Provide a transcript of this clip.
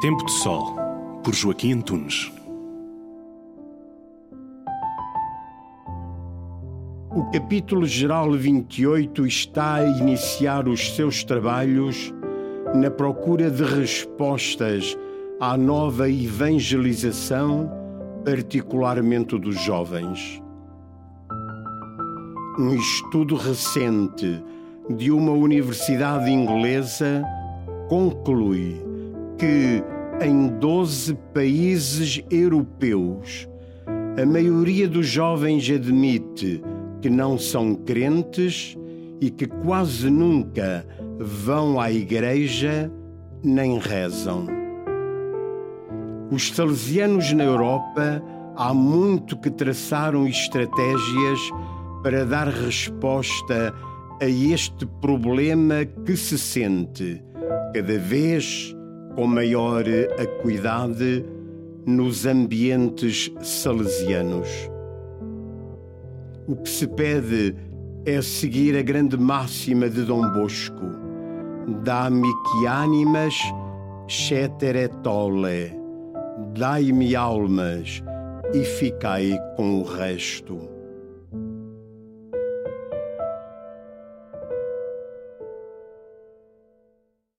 Tempo de Sol, por Joaquim Antunes. O capítulo geral 28 está a iniciar os seus trabalhos na procura de respostas à nova evangelização, particularmente dos jovens. Um estudo recente de uma universidade inglesa conclui que em 12 países europeus a maioria dos jovens admite que não são crentes e que quase nunca vão à igreja nem rezam. Os salesianos na Europa há muito que traçaram estratégias para dar resposta a este problema que se sente cada vez com maior acuidade nos ambientes salesianos. O que se pede é seguir a grande máxima de Dom Bosco: Dá-me que ánimas, cetere tole, dai-me almas e ficai com o resto.